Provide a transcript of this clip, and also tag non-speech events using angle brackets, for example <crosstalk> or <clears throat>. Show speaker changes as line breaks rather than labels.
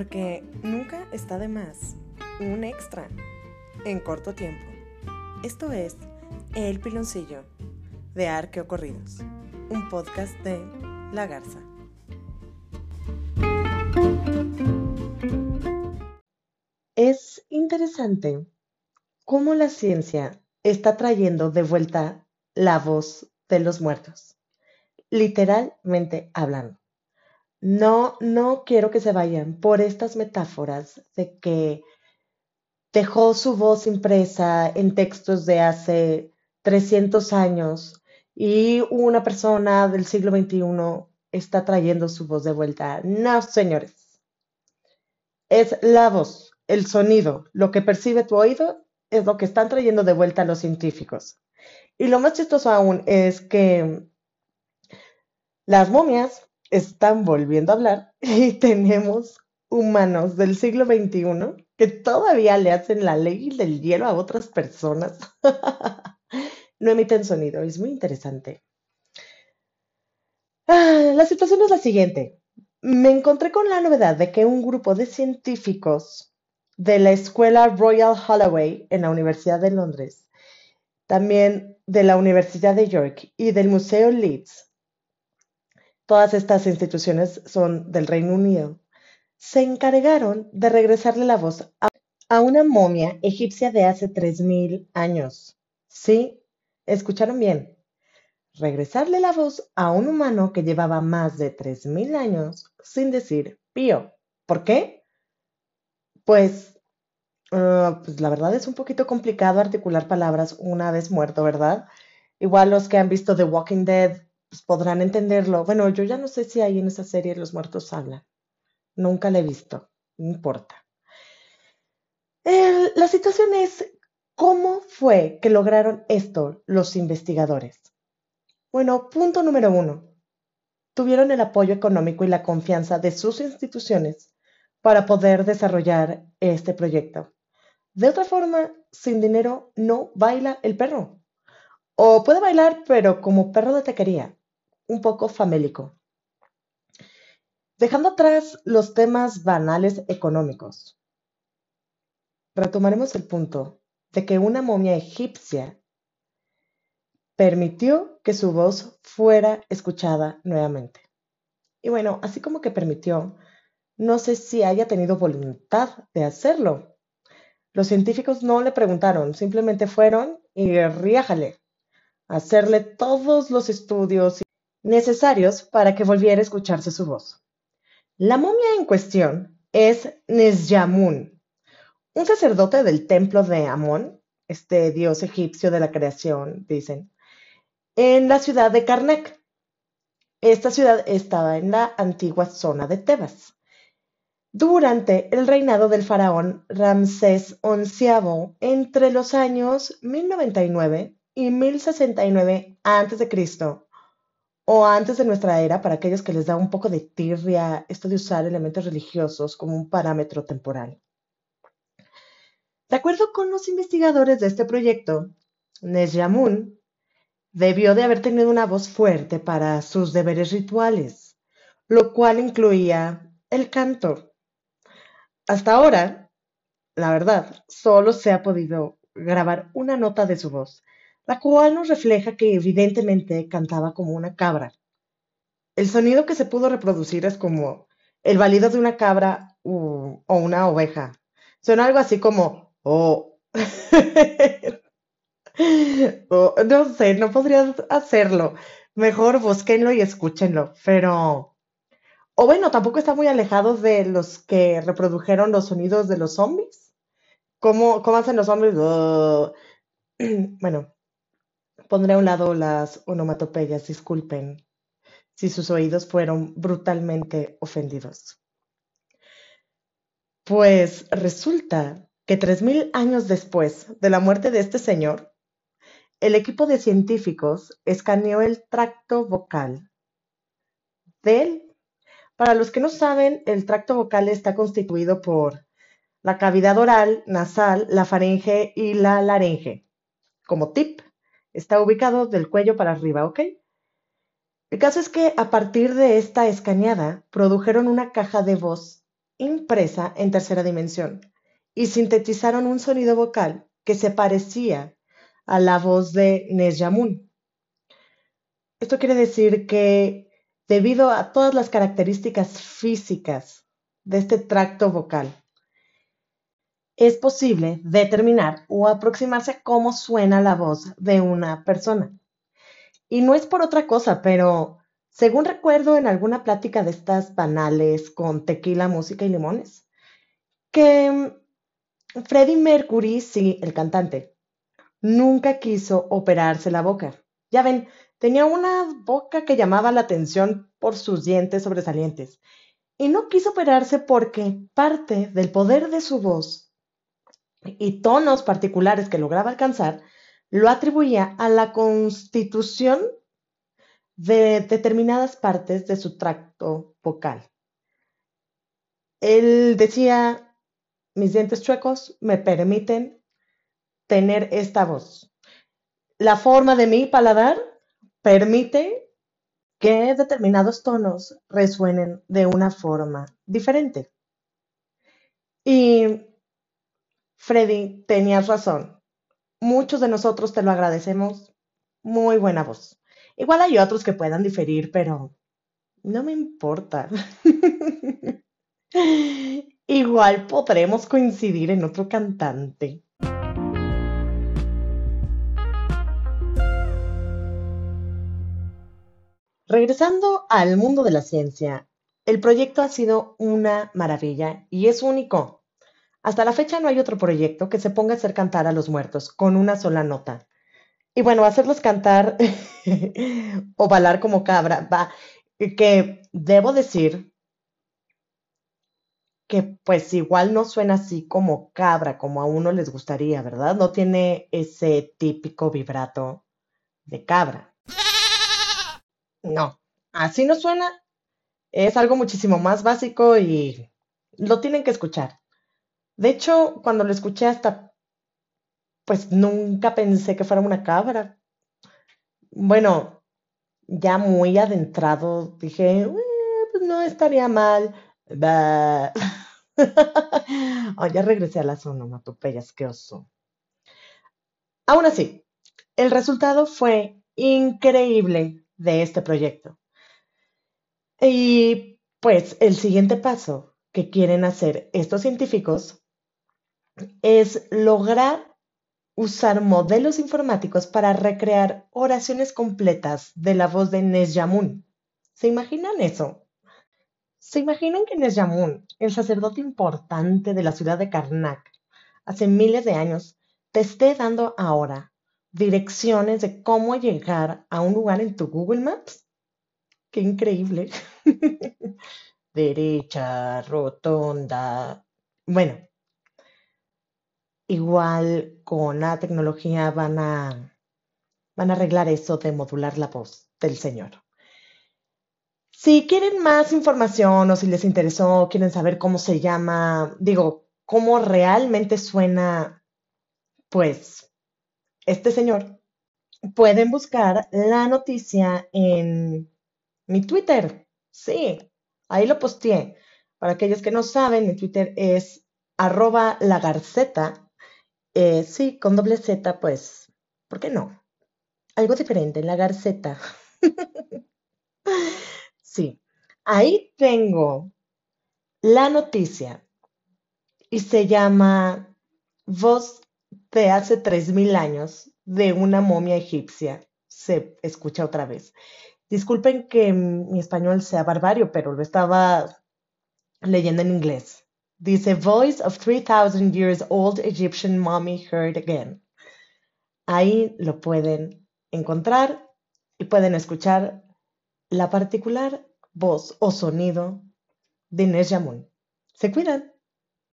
porque nunca está de más un extra en corto tiempo. Esto es El Piloncillo de Arqueo Corridos, un podcast de La Garza. Es interesante cómo la ciencia está trayendo de vuelta la voz de los muertos, literalmente hablando. No, no quiero que se vayan por estas metáforas de que dejó su voz impresa en textos de hace 300 años y una persona del siglo XXI está trayendo su voz de vuelta. No, señores. Es la voz, el sonido, lo que percibe tu oído es lo que están trayendo de vuelta los científicos. Y lo más chistoso aún es que las momias están volviendo a hablar <laughs> y tenemos humanos del siglo XXI que todavía le hacen la ley del hielo a otras personas. <laughs> no emiten sonido, es muy interesante. Ah, la situación es la siguiente. Me encontré con la novedad de que un grupo de científicos de la Escuela Royal Holloway en la Universidad de Londres, también de la Universidad de York y del Museo Leeds todas estas instituciones son del Reino Unido, se encargaron de regresarle la voz a, una momia egipcia de hace 3.000 años. Sí, escucharon bien. Regresarle la voz a un humano que llevaba más de 3.000 años sin decir pío. ¿Por qué? Pues, uh, pues la verdad es un poquito complicado articular palabras una vez muerto, ¿verdad? Igual los que han visto The Walking Dead pues, podrán entenderlo. Bueno, yo ya no sé si ahí en esa serie los muertos hablan. Nunca la he visto, no importa. la situación es, ¿cómo fue que lograron esto los investigadores? Bueno, punto número uno. Tuvieron el apoyo económico y la confianza de sus instituciones para poder desarrollar este proyecto. De otra forma, sin dinero no baila el perro. O puede bailar, pero como perro de taquería, un poco famélico. Dejando atrás los temas banales económicos, retomaremos el punto de que una momia egipcia permitió que su voz fuera escuchada nuevamente. Y bueno, así como que permitió, no sé si haya tenido voluntad de hacerlo. Los científicos no le preguntaron, simplemente fueron y riájale, hacerle todos los estudios necesarios para que volviera a escucharse su voz. La momia en cuestión es Nesyamun, un sacerdote del templo de Amón, este dios egipcio de la creación, dicen, en la ciudad de Karnak. Esta ciudad estaba en la antigua zona de Tebas. Durante el reinado del faraón Ramsés XI, entre los años 1099 y 1069 a.C., o antes de nuestra era, para aquellos que les da un poco de tirria esto de usar elementos religiosos como un parámetro temporal. De acuerdo con los investigadores de este proyecto, Nesyamun debió de haber tenido una voz fuerte para sus deberes rituales, lo cual incluía el canto. Hasta ahora, la verdad, solo se ha podido grabar una nota de su voz, la cual nos refleja que evidentemente cantaba como una cabra. El sonido que se pudo reproducir es como el balido de una cabra o una oveja. Suena algo así como, oh. <laughs> no sé, no podría hacerlo. Mejor búsquenlo y escúchenlo, pero... O bueno, tampoco está muy alejado de los que reprodujeron los sonidos de los zombies. ¿Cómo, cómo hacen los zombies? <clears throat> Bueno, Pondré a un lado las onomatopeyas, disculpen si sus oídos fueron brutalmente ofendidos. Pues resulta que tres mil años después de la muerte de este señor, el equipo de científicos escaneó el tracto vocal de él. Para los que no saben, el tracto vocal está constituido por la cavidad oral, nasal, la faringe y la laringe. Como tip, Está ubicado del cuello para arriba, ¿ok? El caso es que a partir de esta escaneada produjeron una caja de voz impresa en tercera dimensión y sintetizaron un sonido vocal que se parecía a la voz de Nesyamun. Esto quiere decir que debido a todas las características físicas de este tracto vocal, es posible determinar o aproximarse a cómo suena la voz de una persona. Y no es por otra cosa, pero según recuerdo en alguna plática de estas banales con tequila, música y limones, que mm, Freddie Mercury, sí, el cantante, nunca quiso operarse la boca. Ya ven, tenía una boca que llamaba la atención por sus dientes sobresalientes y no quiso operarse porque parte del poder de su voz y tonos particulares que lograba alcanzar, lo atribuía a la constitución de determinadas partes de su tracto vocal. Él decía, mis dientes chuecos me permiten tener esta voz. La forma de mi paladar permite que determinados tonos resuenen de una forma diferente. Y Freddy, tenías razón. Muchos de nosotros te lo agradecemos. Muy buena voz. Igual hay otros que puedan diferir, pero no me importa. <laughs> Igual podremos coincidir en otro cantante. Regresando al mundo de la ciencia, el proyecto ha sido una maravilla y es único. Hasta la fecha no hay otro proyecto que se ponga a hacer cantar a los muertos con una sola nota. Y bueno, hacerlos cantar <laughs> o balar como cabra, va, que debo decir que pues igual no suena así como cabra, como a uno les gustaría, ¿verdad? No tiene ese típico vibrato de cabra. No, así no suena. Es algo muchísimo más básico y lo tienen que escuchar. De hecho, cuando lo escuché hasta, pues nunca pensé que fuera una cabra. Bueno, ya muy adentrado, dije, pues no estaría mal. <laughs> oh, ya regresé a las onomatopeyas, qué oso. Aún así, el resultado fue increíble de este proyecto. Y pues el siguiente paso que quieren hacer estos científicos es lograr usar modelos informáticos para recrear oraciones completas de la voz de Nesyamun. ¿Se imaginan eso? ¿Se imaginan que Nesyamun, el sacerdote importante de la ciudad de Karnak, hace miles de años, te esté dando ahora direcciones de cómo llegar a un lugar en tu Google Maps? ¡Qué increíble! <laughs> Derecha, rotonda. Bueno, Igual con la tecnología van a, van a arreglar eso de modular la voz del Señor. Si quieren más información o si les interesó, quieren saber cómo se llama, digo, cómo realmente suena, pues, este señor, pueden buscar la noticia en mi Twitter. Sí, ahí lo posteé. Para aquellos que no saben, mi Twitter es arroba lagarceta eh, sí, con doble Z, pues, ¿por qué no? Algo diferente, la garceta. <laughs> sí, ahí tengo la noticia y se llama Voz de hace 3.000 años de una momia egipcia. Se escucha otra vez. Disculpen que mi español sea barbario, pero lo estaba leyendo en inglés. Dice Voice of 3000 Years Old Egyptian Mummy Heard Again. Ahí lo pueden encontrar y pueden escuchar la particular voz o sonido de Inés Se cuidan.